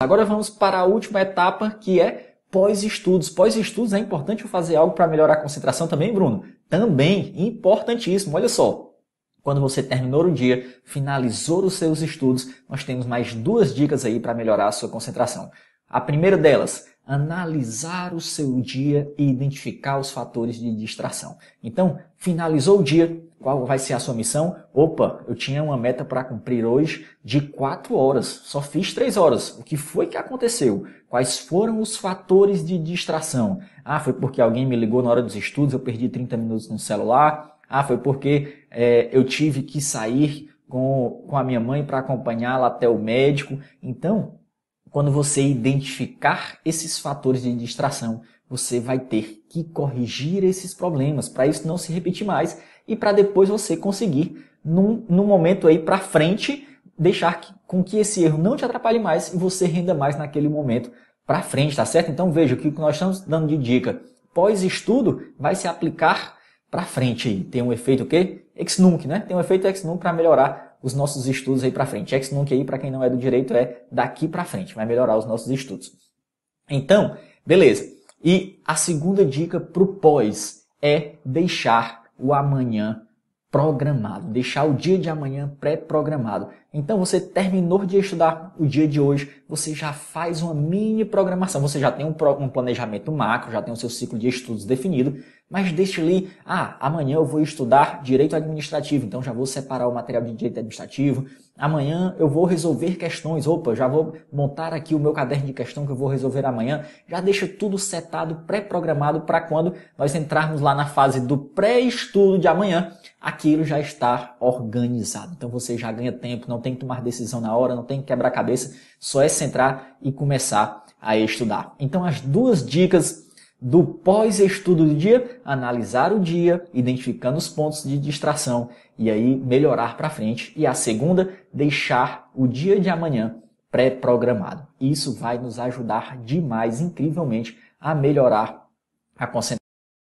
Agora vamos para a última etapa, que é pós-estudos. Pós-estudos é importante eu fazer algo para melhorar a concentração também, Bruno? Também, importantíssimo. Olha só, quando você terminou o dia, finalizou os seus estudos, nós temos mais duas dicas aí para melhorar a sua concentração. A primeira delas, analisar o seu dia e identificar os fatores de distração. Então, finalizou o dia, qual vai ser a sua missão? Opa, eu tinha uma meta para cumprir hoje de 4 horas, só fiz 3 horas. O que foi que aconteceu? Quais foram os fatores de distração? Ah, foi porque alguém me ligou na hora dos estudos, eu perdi 30 minutos no celular. Ah, foi porque é, eu tive que sair com, com a minha mãe para acompanhá-la até o médico. Então, quando você identificar esses fatores de distração, você vai ter que corrigir esses problemas para isso não se repetir mais e para depois você conseguir, num, num momento aí para frente, deixar que, com que esse erro não te atrapalhe mais e você renda mais naquele momento para frente, tá certo? Então veja o que nós estamos dando de dica. Pós-estudo vai se aplicar para frente aí. Tem um efeito o quê? Ex-nunc, né? Tem um efeito ex-nunc para melhorar os nossos estudos aí para frente. Ex-nunc aí, para quem não é do direito, é daqui para frente, vai melhorar os nossos estudos. Então, beleza. E a segunda dica para o pós é deixar o amanhã programado, deixar o dia de amanhã pré-programado. Então você terminou de estudar o dia de hoje, você já faz uma mini programação, você já tem um, um planejamento macro, já tem o seu ciclo de estudos definido, mas deixe ali, ah, amanhã eu vou estudar direito administrativo, então já vou separar o material de direito administrativo. Amanhã eu vou resolver questões, opa, já vou montar aqui o meu caderno de questão que eu vou resolver amanhã. Já deixa tudo setado, pré-programado para quando nós entrarmos lá na fase do pré-estudo de amanhã, aquilo já está organizado. Então você já ganha tempo, não tem que tomar decisão na hora, não tem que quebrar cabeça, só é centrar e começar a estudar. Então as duas dicas do pós-estudo do dia, analisar o dia, identificando os pontos de distração e aí melhorar para frente. E a segunda, deixar o dia de amanhã pré-programado. Isso vai nos ajudar demais, incrivelmente, a melhorar a concentração.